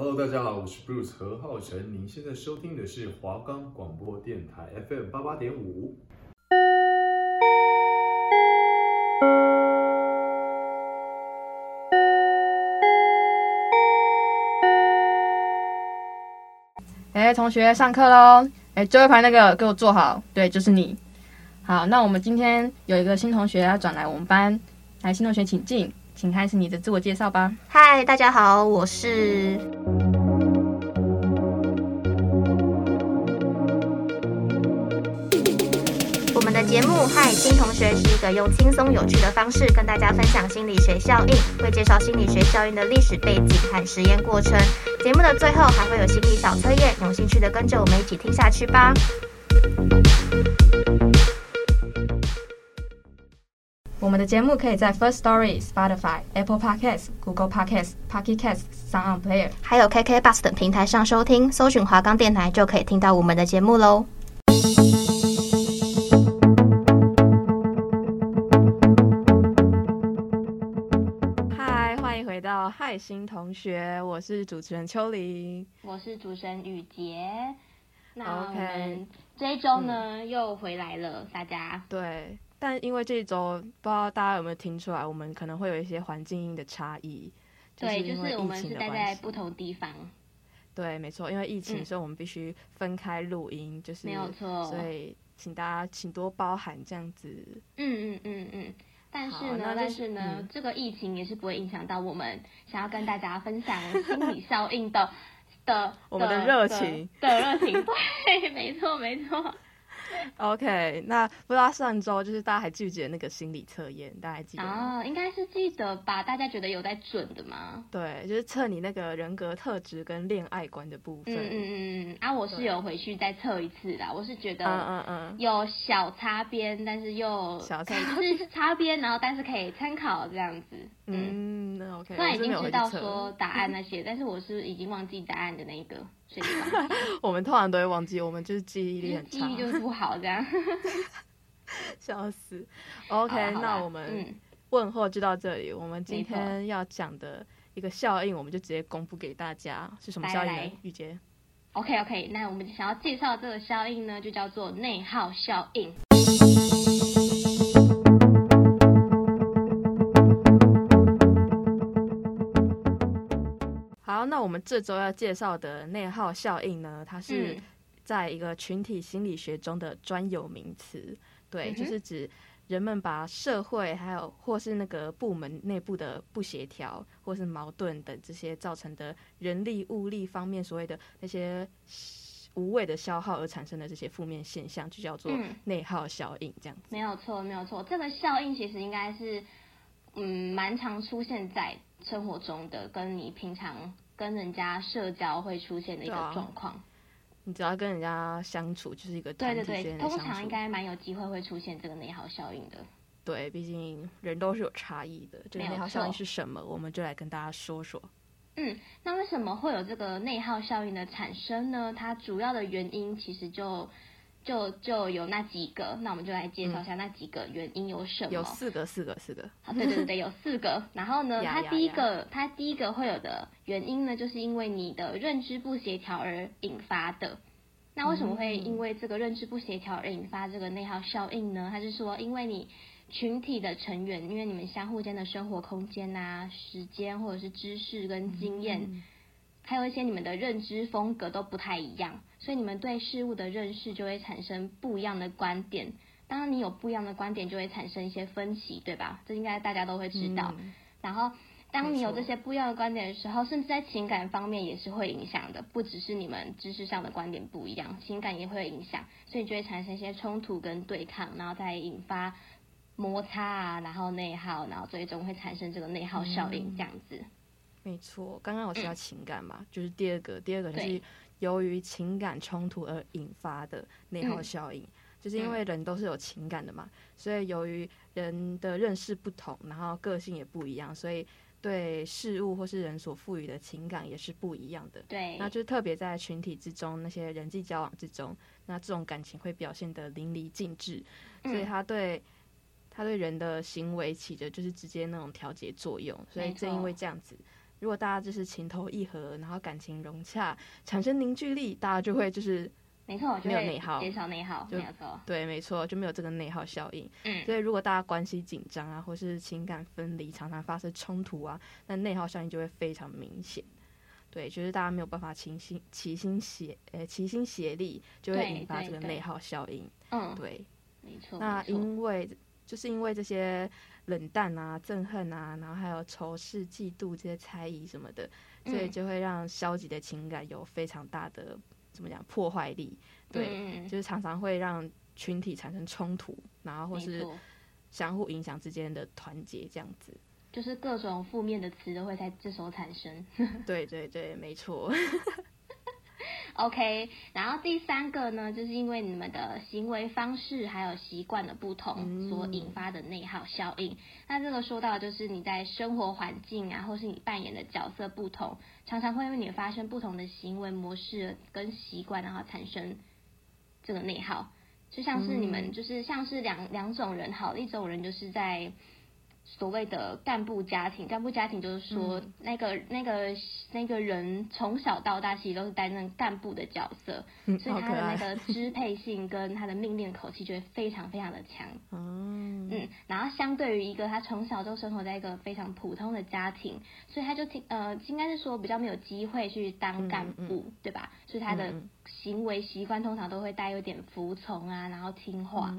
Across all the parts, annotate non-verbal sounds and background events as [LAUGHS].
Hello，大家好，我是 Bruce 何浩晨。您现在收听的是华冈广播电台 FM 八八点五。哎，同学，上课喽！哎，最后一排那个给我坐好，对，就是你。好，那我们今天有一个新同学要转来我们班，来，新同学请进，请开始你的自我介绍吧。嗨，大家好，我是。我们的节目《嗨新同学》是一个用轻松有趣的方式跟大家分享心理学效应，会介绍心理学效应的历史背景和实验过程。节目的最后还会有心理小测验，有兴趣的跟着我们一起听下去吧。们的节目可以在 First Story、Spotify、Apple Podcasts、Google Podcasts、Pocket Casts、Sound On Player，还有 KK Bus 等平台上收听，搜寻华冈电台就可以听到我们的节目喽。嗨，欢迎回到嗨新同学，我是主持人秋玲，我是主持人雨杰。那我们这一周呢、嗯、又回来了，大家对。但因为这一周，不知道大家有没有听出来，我们可能会有一些环境音的差异。对，就是我们是待在不同地方。对，没错，因为疫情，所以我们必须分开录音，就是没有错。所以请大家请多包涵这样子。嗯嗯嗯嗯。但是呢，但是呢，嗯、这个疫情也是不会影响到我们想要跟大家分享心理效应的 [LAUGHS] 的我们的热情的热情。对，没错，没错。[LAUGHS] OK，那不知道上周就是大家还记不记得那个心理测验？大家还记得吗？啊，应该是记得吧？大家觉得有在准的吗？对，就是测你那个人格特质跟恋爱观的部分。嗯嗯嗯啊，我是有回去再测一次啦。我是觉得，嗯嗯嗯，有小擦边，但是又小擦就是擦边，然后但是可以参考这样子。嗯，那 OK。虽然已经知道说答案那些，[LAUGHS] 但是我是已经忘记答案的那一个。[LAUGHS] 我们通常都会忘记，我们就是记忆力很差，记忆就是不好，这样，[LAUGHS] 笑死。OK，那我们问候就到这里。我们今天要讲的一个效应，我们就直接公布给大家，是什么效应呢？雨洁。OK OK，那我们想要介绍这个效应呢，就叫做内耗效应。那我们这周要介绍的内耗效应呢，它是在一个群体心理学中的专有名词，对，就是指人们把社会还有或是那个部门内部的不协调或是矛盾等这些造成的人力物力方面所谓的那些无谓的消耗而产生的这些负面现象，就叫做内耗效应，这样子。没有错，没有错，这个效应其实应该是嗯蛮常出现在生活中的，跟你平常。跟人家社交会出现的一个状况，啊，你只要跟人家相处，就是一个对对对，通常应该蛮有机会会出现这个内耗效应的。对，毕竟人都是有差异的。这个内耗效应是什么？我们就来跟大家说说。嗯，那为什么会有这个内耗效应的产生呢？它主要的原因其实就。就就有那几个，那我们就来介绍一下那几个原因有什么？有四个，四个，四个。好，对对对对，有四个。[LAUGHS] 然后呢，它第一个，它第一个会有的原因呢，就是因为你的认知不协调而引发的。那为什么会因为这个认知不协调而引发这个内耗效应呢？它是说，因为你群体的成员，因为你们相互间的生活空间啊、时间或者是知识跟经验。嗯还有一些你们的认知风格都不太一样，所以你们对事物的认识就会产生不一样的观点。当然，你有不一样的观点，就会产生一些分歧，对吧？这应该大家都会知道。嗯、然后，当你有这些不一样的观点的时候，甚至在情感方面也是会影响的，不只是你们知识上的观点不一样，情感也会影响，所以就会产生一些冲突跟对抗，然后再引发摩擦啊，然后内耗，然后最终会产生这个内耗效应，这样子。嗯没错，刚刚我提到情感嘛，嗯、就是第二个，第二个就是由于情感冲突而引发的内耗效应，嗯、就是因为人都是有情感的嘛，所以由于人的认识不同，然后个性也不一样，所以对事物或是人所赋予的情感也是不一样的。对，那就是特别在群体之中，那些人际交往之中，那这种感情会表现得淋漓尽致，所以他对他对人的行为起着就是直接那种调节作用，所以正因为这样子。如果大家就是情投意合，然后感情融洽，产生凝聚力，大家就会就是没错，没有内耗，减少内耗，没有错，对，没错，就没有这个内耗效应。嗯，所以如果大家关系紧张啊，或是情感分离，常常发生冲突啊，那内耗效应就会非常明显。对，就是大家没有办法齐心齐心协呃齐心协力，就会引发这个内耗效应。嗯，对，没错。那因为就是因为这些冷淡啊、憎恨啊，然后还有仇视、嫉妒这些猜疑什么的，所以就会让消极的情感有非常大的怎么讲破坏力。对，嗯，就是常常会让群体产生冲突，然后或是相互影响之间的团结这样子。就是各种负面的词都会在这时候产生。对对对，没错。[LAUGHS] OK，然后第三个呢，就是因为你们的行为方式还有习惯的不同所引发的内耗效应。嗯、那这个说到就是你在生活环境啊，或是你扮演的角色不同，常常会因为你发生不同的行为模式跟习惯，然后产生这个内耗。就像是你们就是像是两两种人，好，一种人就是在。所谓的干部家庭，干部家庭就是说，嗯、那个那个那个人从小到大其实都是担任干部的角色，嗯、所以他的那个支配性跟他的命令口气就会非常非常的强。嗯，[LAUGHS] 嗯，然后相对于一个他从小就生活在一个非常普通的家庭，所以他就听呃，应该是说比较没有机会去当干部，对吧？所以他的行为习惯通常都会带有点服从啊，然后听话。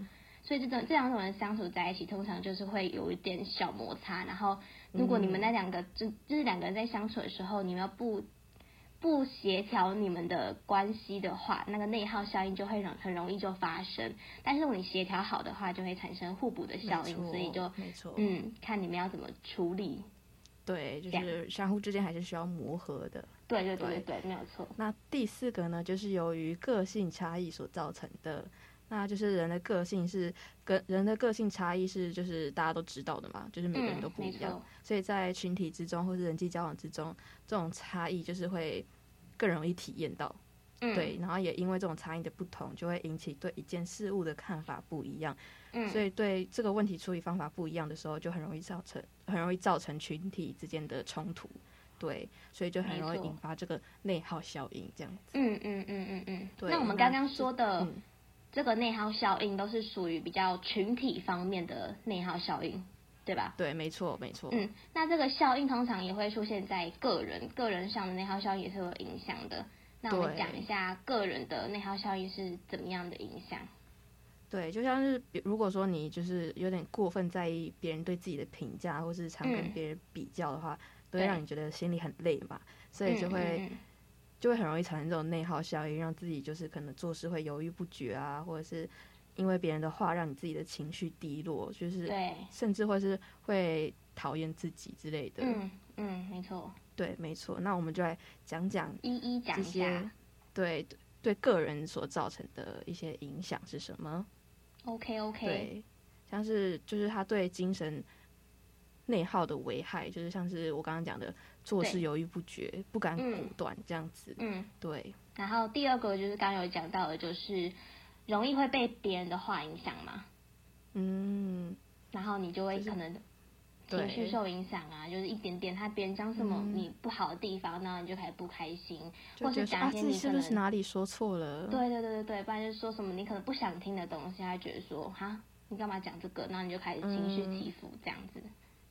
嗯所以这种这两种人相处在一起，通常就是会有一点小摩擦。然后，如果你们那两个就就是两个人在相处的时候，你们要不不协调你们的关系的话，那个内耗效应就会很很容易就发生。但是如果你协调好的话，就会产生互补的效应。所以就没错，嗯，看你们要怎么处理。对，就是相互之间还是需要磨合的。对对对对对，没有错。那第四个呢，就是由于个性差异所造成的。那就是人的个性是跟人的个性差异是，就是大家都知道的嘛，就是每个人都不一样，嗯、所以在群体之中或是人际交往之中，这种差异就是会更容易体验到，嗯、对，然后也因为这种差异的不同，就会引起对一件事物的看法不一样，嗯、所以对这个问题处理方法不一样的时候，就很容易造成很容易造成群体之间的冲突，对，所以就很容易引发这个内耗效应这样子。嗯嗯嗯嗯嗯，嗯，对。那我们刚刚说的。这个内耗效应都是属于比较群体方面的内耗效应，对吧？对，没错，没错。嗯，那这个效应通常也会出现在个人，个人上的内耗效应也是有影响的。那我们讲一下个人的内耗效应是怎么样的影响？对，就像是如果说你就是有点过分在意别人对自己的评价，或是常跟别人比较的话，嗯、都会让你觉得心里很累嘛，所以就会。就会很容易产生这种内耗效应，让自己就是可能做事会犹豫不决啊，或者是因为别人的话让你自己的情绪低落，就是对，甚至会是会讨厌自己之类的。嗯嗯，没错。对，没错。那我们就来讲讲一一讲一下，对对个人所造成的一些影响是什么？OK OK。对，像是就是他对精神内耗的危害，就是像是我刚刚讲的。做事犹豫不决，不敢果断，这样子。嗯，对。然后第二个就是刚刚有讲到的，就是容易会被别人的话影响嘛。嗯。然后你就会可能情绪受影响啊，就是一点点，他别人讲什么你不好的地方，然后你就开始不开心，或是讲一些你是不是哪里说错了？对对对对对，不然就是说什么你可能不想听的东西，他觉得说哈，你干嘛讲这个？然后你就开始情绪起伏这样子。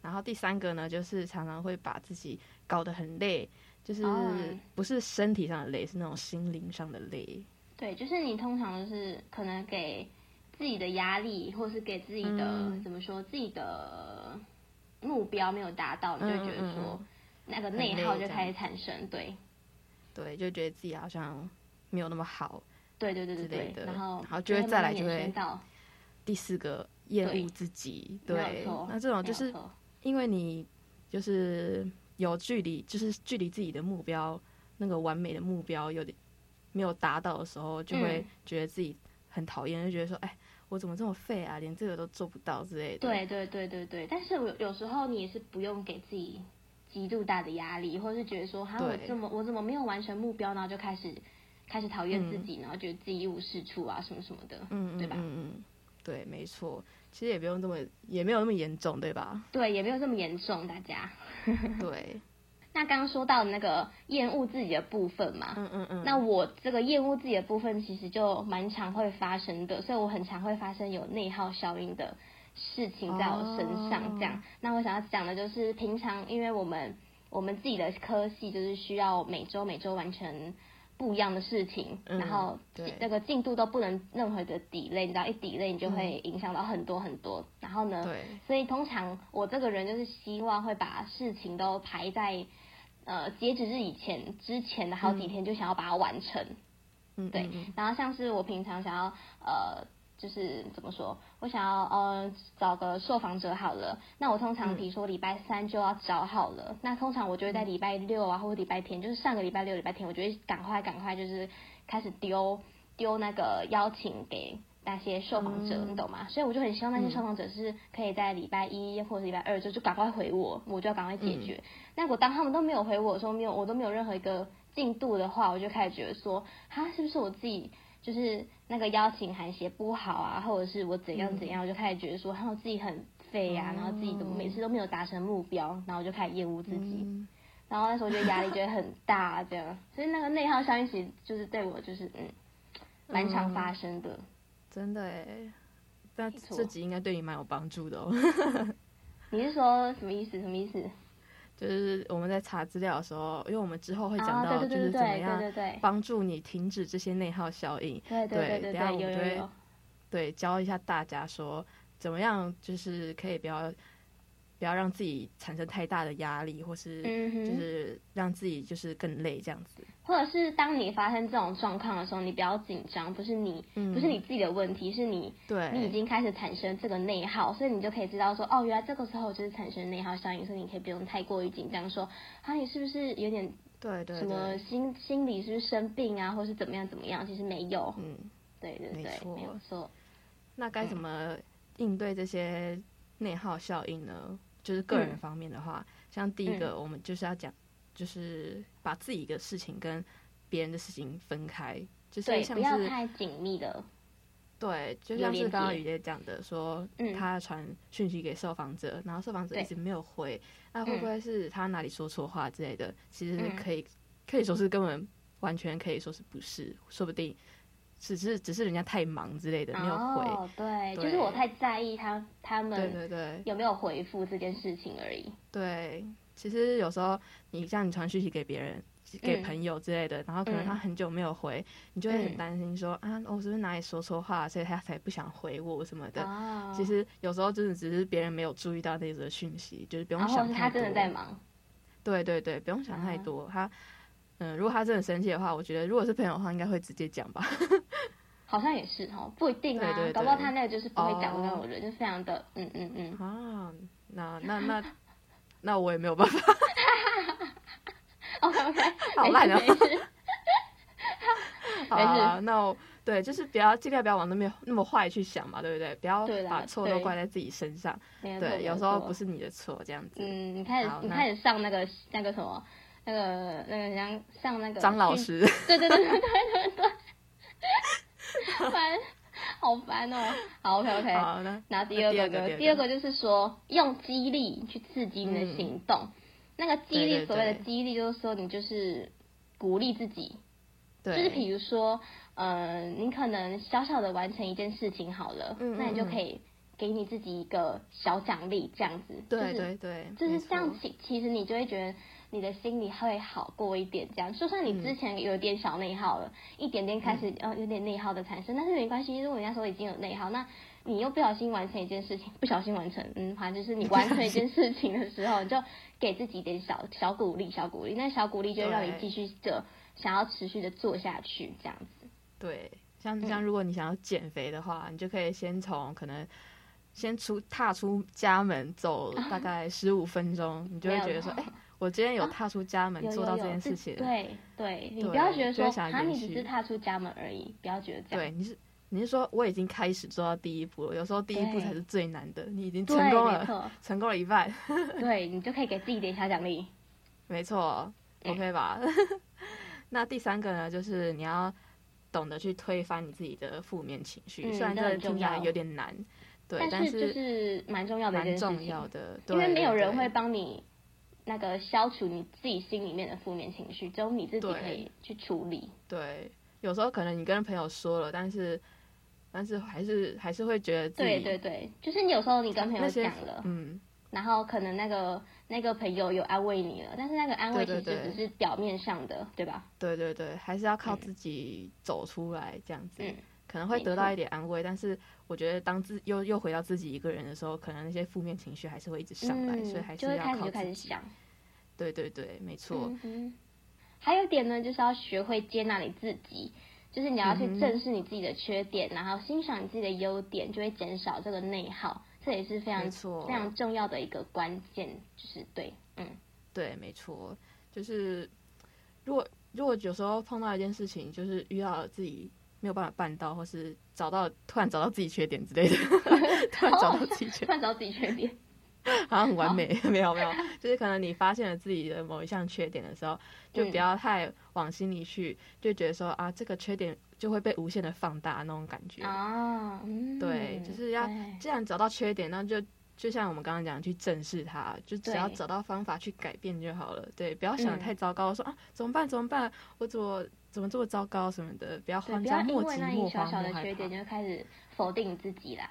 然后第三个呢，就是常常会把自己搞得很累，就是不是身体上的累，是那种心灵上的累。对，就是你通常就是可能给自己的压力，或是给自己的、嗯、怎么说，自己的目标没有达到，你就觉得说那个内耗就开始产生。对，对，就觉得自己好像没有那么好。对对对对对。然后，然后就会再来就会第四个厌恶自己。对，对那这种就是。因为你就是有距离，就是距离自己的目标那个完美的目标有点没有达到的时候，就会觉得自己很讨厌，就觉得说，哎，我怎么这么废啊，连这个都做不到之类的。对对对对对，但是有有时候你也是不用给自己极度大的压力，或是觉得说，哈，我怎么我怎么没有完成目标，然后就开始开始讨厌自己，然后觉得自己一无是处啊，什么什么的，嗯，对吧？嗯嗯，对，没错。其实也不用这么，也没有那么严重，对吧？对，也没有这么严重，大家。对。[LAUGHS] 那刚刚说到那个厌恶自己的部分嘛，嗯嗯嗯，那我这个厌恶自己的部分其实就蛮常会发生的，所以我很常会发生有内耗效应的事情在我身上。这样，哦、那我想要讲的就是平常因为我们我们自己的科系就是需要每周每周完成。不一样的事情，嗯、然后这个进度都不能任何的 delay，你知道一 delay 你就会影响到很多很多。嗯、然后呢，所以通常我这个人就是希望会把事情都排在呃截止日以前之前的好几天就想要把它完成。嗯，对。然后像是我平常想要呃。就是怎么说，我想要呃找个受访者好了，那我通常比如说礼拜三就要找好了，嗯、那通常我就会在礼拜六啊或者礼拜天，就是上个礼拜六礼拜天，我就会赶快赶快就是开始丢丢那个邀请给那些受访者，嗯、你懂吗？所以我就很希望那些受访者是可以在礼拜一或者礼拜二就就赶快回我，我就要赶快解决。嗯、那我当他们都没有回我说没有，我都没有任何一个进度的话，我就开始觉得说，哈，是不是我自己？就是那个邀请函写不好啊，或者是我怎样怎样，嗯、我就开始觉得说，然后自己很废呀、啊，嗯、然后自己怎么每次都没有达成目标，然后我就开始厌恶自己，嗯、然后那时候觉得压力觉得很大，这样，所以那个内耗效应其实就是对我就是嗯，蛮常发生的，嗯、真的哎，那这集应该对你蛮有帮助的哦。[LAUGHS] 你是说什么意思？什么意思？就是我们在查资料的时候，因为我们之后会讲到，就是怎么样帮助你停止这些内耗效应。对对对对，等下我们会对教一下大家说，怎么样就是可以不要。不要让自己产生太大的压力，或是就是让自己就是更累这样子。或者是当你发生这种状况的时候，你不要紧张，不是你，嗯、不是你自己的问题，是你，对，你已经开始产生这个内耗，所以你就可以知道说，哦，原来这个时候就是产生内耗效应，所以你可以不用太过于紧张，说，啊，你是不是有点对对什么心心理是不是生病啊，或是怎么样怎么样？其实没有，嗯，对对对，没错，没有错。那该怎么应对这些内耗效应呢？就是个人方面的话，嗯、像第一个，我们就是要讲，就是把自己的事情跟别人的事情分开，就是像是不要太紧密的。对，就像是刚刚雨姐讲的，说他传讯息给受访者，嗯、然后受访者一直没有回，那会不会是他哪里说错话之类的？嗯、其实可以可以说是根本完全可以说是不是，说不定。只是只是人家太忙之类的没有回，oh, 对，对就是我太在意他他们对对对有没有回复这件事情而已。对，其实有时候你像你传讯息给别人、给朋友之类的，嗯、然后可能他很久没有回，嗯、你就会很担心说、嗯、啊，我是不是哪里说错话，所以他才不想回我什么的。Oh. 其实有时候真的只是别人没有注意到那则讯息，就是不用想太多。他真的在忙。对对对，不用想太多。Oh. 他。嗯，如果他真的生气的话，我觉得如果是朋友的话，应该会直接讲吧。[LAUGHS] 好像也是哈，不一定啊，对对对，搞不好他那个就是不会讲的那种人，就非常的嗯嗯嗯。啊，那那那那我也没有办法。[LAUGHS] OK OK，好烂啊！[LAUGHS] 好啊，那我对，就是不要尽量不要往那边那么坏去想嘛，对不对？不要把错都怪在自己身上。对，有时候不是你的错，这样子。嗯，你开始你开始上那个那个什么。那个那个像像那个张老师，对对对对对对对，烦，[LAUGHS] [LAUGHS] 好烦哦。好，OK OK。好，的那第二个呢？第二个就是说，用激励去刺激你的行动。那个激励，所谓的激励，就是说你就是鼓励自己，对就是比如说，呃，你可能小小的完成一件事情好了，那你就可以给你自己一个小奖励，这样子。对对对，就是这样。其其实你就会觉得。你的心里会好过一点，这样，就算你之前有点小内耗了，嗯、一点点开始呃有点内耗的产生，但是没关系，如果人家说已经有内耗，那你又不小心完成一件事情，不小心完成，嗯，反正就是你完成一件事情的时候，你就给自己一点小小鼓励，小鼓励，那小鼓励就让你继续的想要持续的做下去，这样子。对，像像如果你想要减肥的话，嗯、你就可以先从可能先出踏出家门走大概十五分钟，啊、你就会觉得说，哎。我今天有踏出家门做到这件事情，对对，你不要觉得说啊，你只是踏出家门而已，不要觉得这样。对，你是你是说我已经开始做到第一步了，有时候第一步才是最难的，你已经成功了，成功了一半。对，你就可以给自己点小奖励。[LAUGHS] 没错，OK 吧？[LAUGHS] 那第三个呢，就是你要懂得去推翻你自己的负面情绪，虽然这听起来有点难，对，但是就是蛮重要的，蛮重要的，因为没有人会帮你。那个消除你自己心里面的负面情绪，只有你自己可以去处理。对，有时候可能你跟朋友说了，但是但是还是还是会觉得自己。对对对，就是你有时候你跟朋友讲了，嗯，然后可能那个那个朋友有安慰你了，但是那个安慰其实只是表面上的，对，吧？对对对，还是要靠自己走出来这样子。嗯可能会得到一点安慰，但是我觉得当自又又回到自己一个人的时候，可能那些负面情绪还是会一直上来，嗯、所以还是要靠自己。对对对，没错。嗯、还有一点呢，就是要学会接纳你自己，就是你要去正视你自己的缺点，嗯、然后欣赏你自己的优点，就会减少这个内耗。这也是非常非常重要的一个关键，就是对，嗯，对，没错，就是如果如果有时候碰到一件事情，就是遇到了自己。没有办法办到，或是找到突然找到自己缺点之类的，[LAUGHS] 突然找到自己缺点，[LAUGHS] 突然找到自己缺点，好像很完美。[LAUGHS] 没有没有，就是可能你发现了自己的某一项缺点的时候，就不要太往心里去，就觉得说啊，这个缺点就会被无限的放大那种感觉啊。对，就是要既然找到缺点，那就就像我们刚刚讲，去正视它，就只要找到方法去改变就好了。对，不要想得太糟糕，说啊怎么办怎么办，我怎么。怎么这么糟糕什么的，不要慌张，莫急莫慌，小小的缺点就开始否定你自己啦。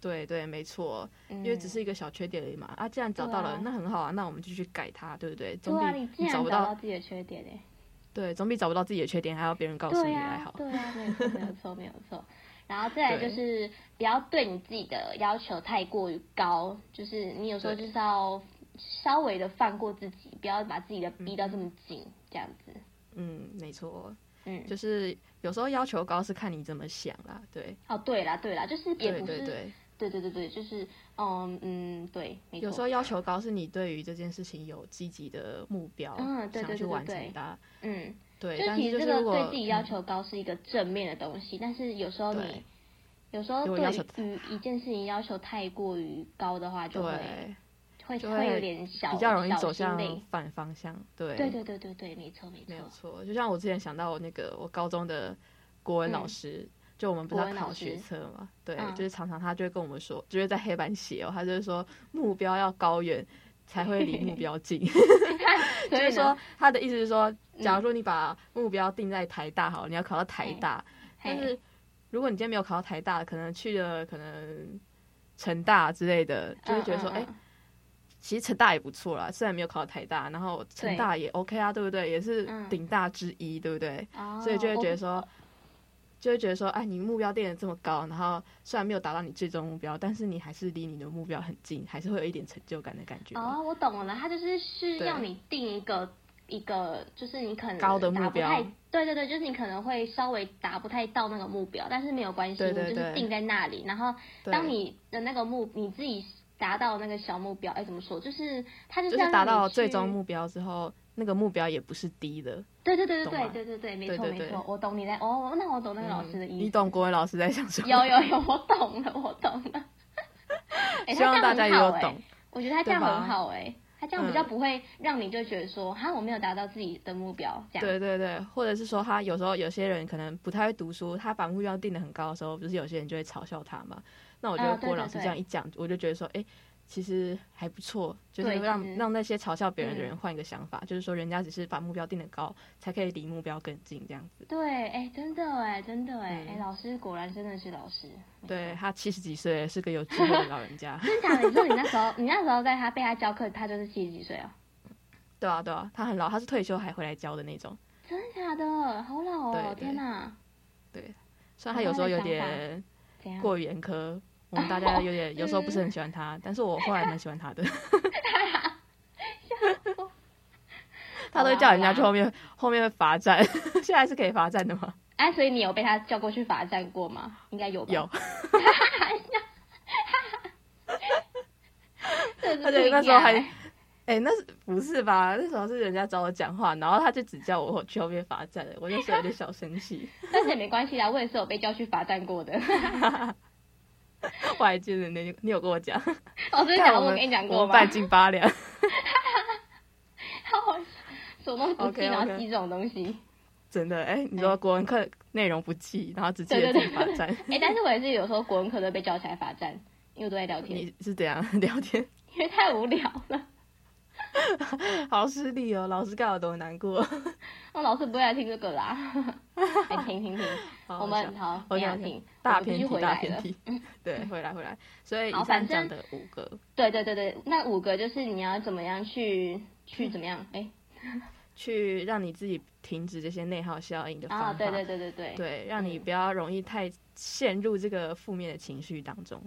对对，没错，因为只是一个小缺点而已嘛。啊，既然找到了，那很好啊，那我们就去改它，对不对？总比你找不到自己的缺点哎。对，总比找不到自己的缺点还要别人告诉你还好。对啊，没有错，没有错，没有错。[LAUGHS] 然后再来就是不要对你自己的要求太过于高，就是你有时候就是要稍微的放过自己，不要把自己的逼到这么紧，这样子。嗯，没错，嗯，就是有时候要求高是看你怎么想啦，对。哦，对啦，对啦，就是也不是，对对对，对对对对，就是，嗯嗯，对，没错。有时候要求高是你对于这件事情有积极的目标，嗯，对对对对，想去完成它，嗯，对。就其实这个对自己要求高是一个正面的东西，嗯、但是有时候你有时候对于一件事情要求太过于高的话，就会。会会有点小比较容易走向反方向，对对对对对对，没错没错，没有错。就像我之前想到我那个我高中的国文老师，嗯、就我们不是要考学测嘛，对，嗯、就是常常他就会跟我们说，就是在黑板写哦，他就是说目标要高远才会离目标近，[LAUGHS] [LAUGHS] 就是说他的意思是说，假如说你把目标定在台大好，你要考到台大，嗯、但是如果你今天没有考到台大，可能去了可能成大之类的，就会觉得说，哎、其实成大也不错啦，虽然没有考到台大，然后成大也 OK 啊，对，对不对？也是顶大之一，嗯、对不对？哦、所以就会觉得说，我就会觉得说，哎，你目标定的这么高，然后虽然没有达到你最终目标，但是你还是离你的目标很近，还是会有一点成就感的感觉。哦，我懂了，他就是是要你定一个一个，就是你可能高的目标。对对对，就是你可能会稍微达不太到那个目标，但是没有关系，对对对，你就是定在那里，然后当你的那个目你自己。达到那个小目标，哎，怎么说？就是他就是达到最终目标之后，那个目标也不是低的。对对对对对对对对，没错没错，我懂你在哦，那我懂那个老师的意思。你懂国文老师在想什么？有有有，我懂了，我懂了。希望大家也有懂。我觉得他这样很好哎，他这样比较不会让你就觉得说，哈，我没有达到自己的目标这样。对对对，或者是说他有时候有些人可能不太会读书，他把目标定得很高的时候，不是有些人就会嘲笑他嘛？那我觉得郭老师这样一讲，我就觉得说，哎。其实还不错，就是让让那些嘲笑别人的人换一个想法，嗯、就是说人家只是把目标定得高，才可以离目标更近这样子。对，哎，真的哎，真的哎，哎、嗯，老师果然真的是老师。对，他七十几岁，是个有智慧的老人家。[LAUGHS] 真的假的？你说你那时候，你那时候在他被他教课，他就是七十几岁啊？对啊，对啊，他很老，他是退休还回来教的那种。真的假的？好老哦！天哪。对，虽然他有时候有点过于严苛。我们大家有点有时候不是很喜欢他，但是我后来蛮喜欢他的。[LAUGHS] 他都叫人家去后面后面罚站，现在是可以罚站的吗？哎，所以你有被他叫过去罚站过吗？应该有吧。有。[LAUGHS] [LAUGHS] 而且那时候还，哎，那是不是吧？那时候是人家找我讲话，然后他就只叫我去后面罚站，我那时候有点小生气。[LAUGHS] 但是也没关系啦，我也是有被叫去罚站过的。我还记得你，你有跟我讲。[LAUGHS] 我跟你讲过吗？我半斤八两。好什么都不记，然后记这种东西。真的，哎，你说国文课内容不记，然后只记得自己罚站。哎，但是我也是有时候国文课都被叫起来罚站，因为都在聊天。你是怎样 [LAUGHS] 聊天？因为太无聊了。[LAUGHS] 好失礼哦，老师干我多难过。那 [LAUGHS] 老师不会来听这个啦，来听听听。我们好，我想听大偏题，大偏题。对，回来回来。所以以上讲的五个，对对对对，那五个就是你要怎么样去去怎么样哎。[LAUGHS] 去让你自己停止这些内耗效应的方法，对对对对对，对，让你不要容易太陷入这个负面的情绪当中。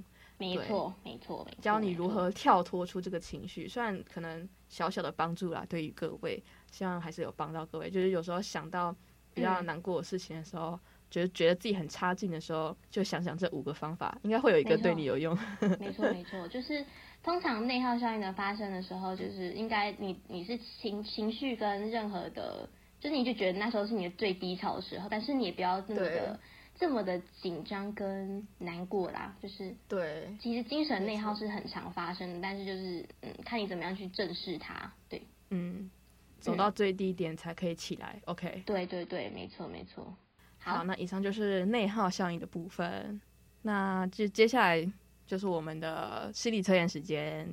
没错，没错，教你如何跳脱出这个情绪，虽然可能小小的帮助啦，对于各位，希望还是有帮到各位。就是有时候想到比较难过的事情的时候，觉得觉得自己很差劲的时候，就想想这五个方法，应该会有一个对你有用。没错，没错，就是。通常内耗效应的发生的时候，就是应该你你是情情绪跟任何的，就是你就觉得那时候是你的最低潮的时候，但是你也不要那么的对这么的紧张跟难过啦，就是对，其实精神内耗是很常发生的，但是就是嗯，看你怎么样去正视它，对，嗯，走到最低点才可以起来，嗯，OK，对对对，没错没错，好，好，那以上就是内耗效应的部分，那就接下来。就是我们的心理测验时间。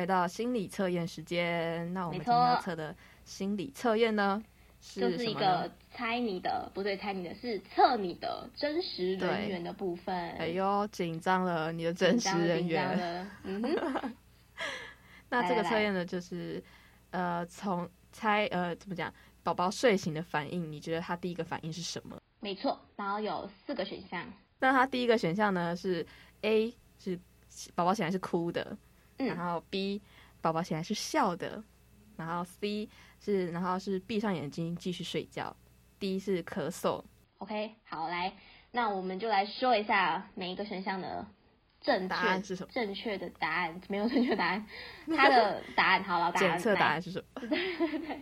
回到心理测验时间。那我们今天要测的心理测验呢，是就是一个猜你的，不对，猜你的是测你的真实人员的部分。哎呦，紧张了，你的真实人员。嗯哼。[LAUGHS] 那这个测验呢，就是呃，从。猜呃，怎么讲？宝宝睡醒的反应，你觉得他第一个反应是什么？没错，然后有四个选项。那他第一个选项呢是 A 是宝宝醒来是哭的，嗯，然后 B 宝宝起来是笑的，然后 C 是然后是闭上眼睛继续睡觉，D 是咳嗽。OK，好，来，那我们就来说一下每一个选项的。正答案是什么？正确的答案没有正确答案，[LAUGHS] 它的答案好了，检测答案是什么？[LAUGHS] 对对对，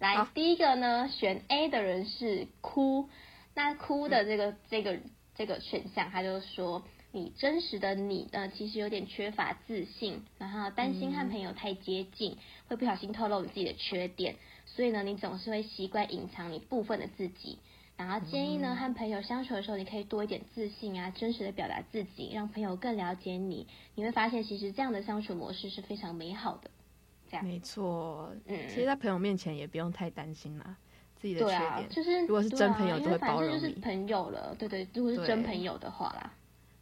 来，第一个呢，选 A 的人是哭，那哭的这个、嗯、这个这个选项，他就说你真实的你呢，其实有点缺乏自信，然后担心和朋友太接近，嗯、会不小心透露你自己的缺点，所以呢，你总是会习惯隐藏你部分的自己。然后建议呢，和朋友相处的时候，你可以多一点自信啊，真实的表达自己，让朋友更了解你。你会发现，其实这样的相处模式是非常美好的。这样没错，嗯，其实，在朋友面前也不用太担心啦，自己的缺点。对啊，就是如果是真朋友，就会包容你。就是朋友了，对对，如果是真朋友的话啦。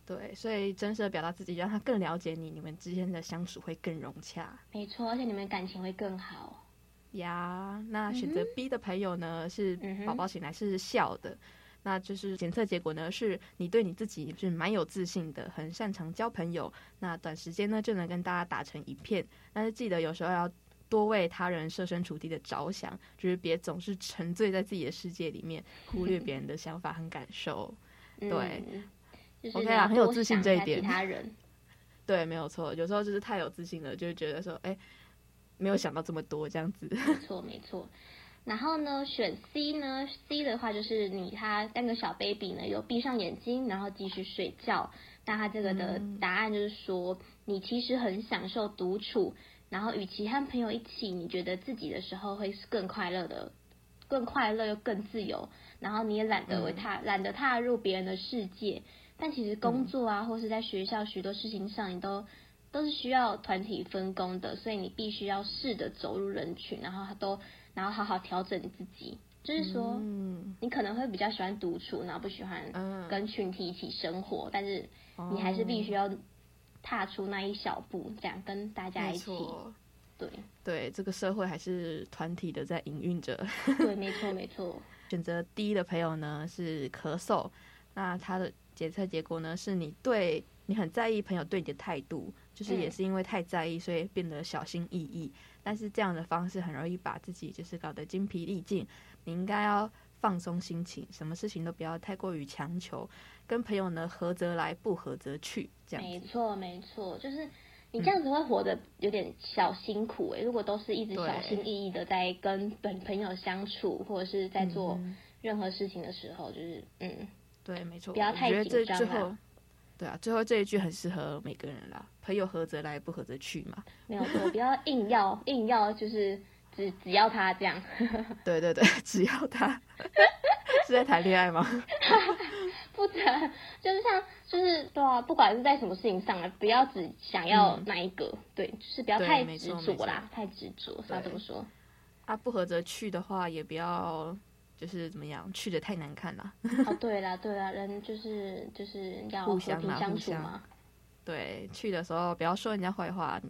对，所以真实的表达自己，让他更了解你，你们之间的相处会更融洽。没错，而且你们感情会更好。呀，那选择 B 的朋友呢，是宝宝醒来是笑的，那就是检测结果呢，是你对你自己是蛮有自信的，很擅长交朋友，那短时间呢就能跟大家打成一片。但是记得有时候要多为他人设身处地的着想，就是别总是沉醉在自己的世界里面，忽略别人的想法和感受。对，OK 啊，很有自信这一点。其他人，对，没有错，有时候就是太有自信了，就会觉得说，哎。没有想到这么多，这样子。没 [LAUGHS] 错，没错。然后呢，选 C 呢？C 的话就是你他三个小 baby 呢，有闭上眼睛，然后继续睡觉。那他这个的答案就是说，嗯、你其实很享受独处，然后与其和朋友一起，你觉得自己的时候会是更快乐的，更快乐又更自由。然后你也懒得为他，嗯、懒得踏入别人的世界。但其实工作啊，嗯、或是在学校许多事情上，你都。都是需要团体分工的，所以你必须要试着走入人群，然后都，然后好好调整你自己。就是说，嗯、你可能会比较喜欢独处，然后不喜欢跟群体一起生活，嗯、但是你还是必须要踏出那一小步，这样跟大家一起。对对，这个社会还是团体的在营运着。对，没错 [LAUGHS] 没错。选择 D 的朋友呢是咳嗽，那他的检测结果呢是你对你很在意朋友对你的态度。就是也是因为太在意，所以变得小心翼翼。但是这样的方式很容易把自己就是搞得精疲力尽。你应该要放松心情，什么事情都不要太过于强求。跟朋友呢，合则来，不合则去。这样没错没错，就是你这样子会活得有点小辛苦诶、欸。嗯、如果都是一直小心翼翼的在跟本朋友相处，或者是在做任何事情的时候，就是嗯，对，没错，不要太紧张后。对啊，最后这一句很适合每个人啦。朋友合则来，不合则去嘛。没有错，不要硬要硬要，就是只只要他这样。[LAUGHS] 对对对，[LAUGHS] 只要他是在谈恋爱吗？[LAUGHS] 负责，就是像就是对啊，不管是在什么事情上啊，不要只想要哪一个，嗯、对，就是不要太执着啦，太执着，要怎么说？啊，不合则去的话，也不要就是怎么样，去的太难看了。哦，[LAUGHS] 对啦，对啦，人就是就是要和平相处嘛。对，去的时候不要说人家坏话。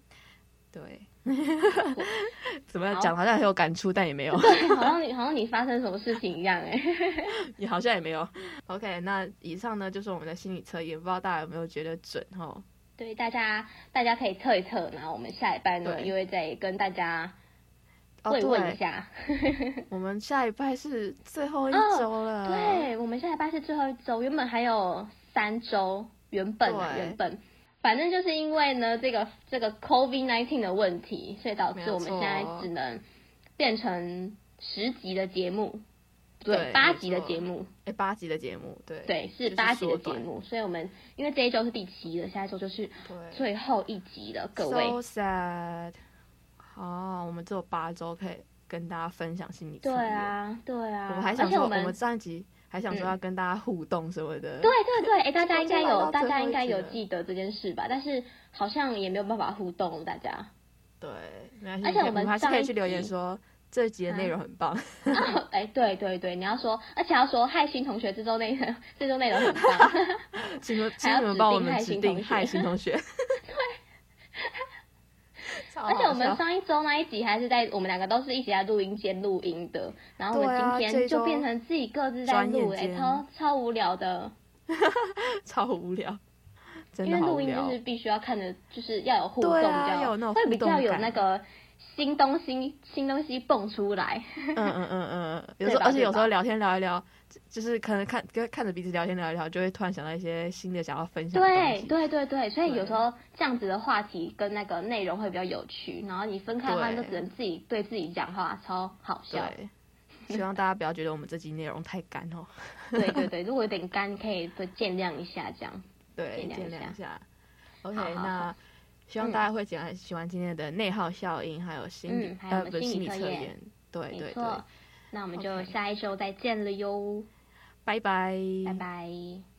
对，[LAUGHS] 怎么样讲好像很有感触，但也没有。对，好像你好像你发生什么事情一样哎。[LAUGHS] 你好像也没有。OK，那以上呢就是我们的心理测验，不知道大家有没有觉得准哦？对，大家大家可以测一测，然后我们下一班呢，因为再跟大家慰问一下。哦、[LAUGHS] 我们下一拜是最后一周了。哦。对，我们下一拜是最后一周，原本还有三周，原本啊，原本。反正就是因为呢，这个这个 COVID nineteen 的问题，所以导致我们现在只能变成十集的节目，对，对八集的节目，哎，八集的节目，对，对，是八集的节目，所以我们因为这一周是第七了，下一周就是最后一集了，各位。So sad。好，我们只有八周可以跟大家分享心理。对啊，对啊。我们还想说，我们上一集。还想说要跟大家互动什么的，嗯、对对对，哎，大家应该有，大家应该有记得这件事吧？但是好像也没有办法互动，大家。对，而且我们还是可以去留言说这集的内容很棒。[LAUGHS] 哎、啊，对对对，你要说，而且要说害新同学，这周内容这周内容很棒，请请你们帮我们指定害新同学。对。[LAUGHS] 而且我们上一周那一集还是在我们两个都是一起在录音间录音的，然后我们今天就变成自己各自在录，哎、欸，超超无聊的，[LAUGHS] 超无聊，因为录音就是必须要看着，就是要有互动，比较会比较有那个新东西新东西蹦出来。嗯嗯嗯嗯，[LAUGHS] 有时候而且有时候聊天聊一聊。就是可能看跟看着彼此聊天聊一聊，就会突然想到一些新的想要分享。对对对对，所以有时候这样子的话题跟那个内容会比较有趣。然后你分开的话，就只能自己对自己讲话，超好笑。希望大家不要觉得我们这集内容太干哦。对对对，如果有点干，可以就见谅一下这样。对，见谅一下。[LAUGHS] OK，好好好，那希望大家会喜欢喜欢今天的内耗效应，还有心理、嗯、还有心理测验。对对对。那我们就下一周再见了哟，拜拜，拜拜。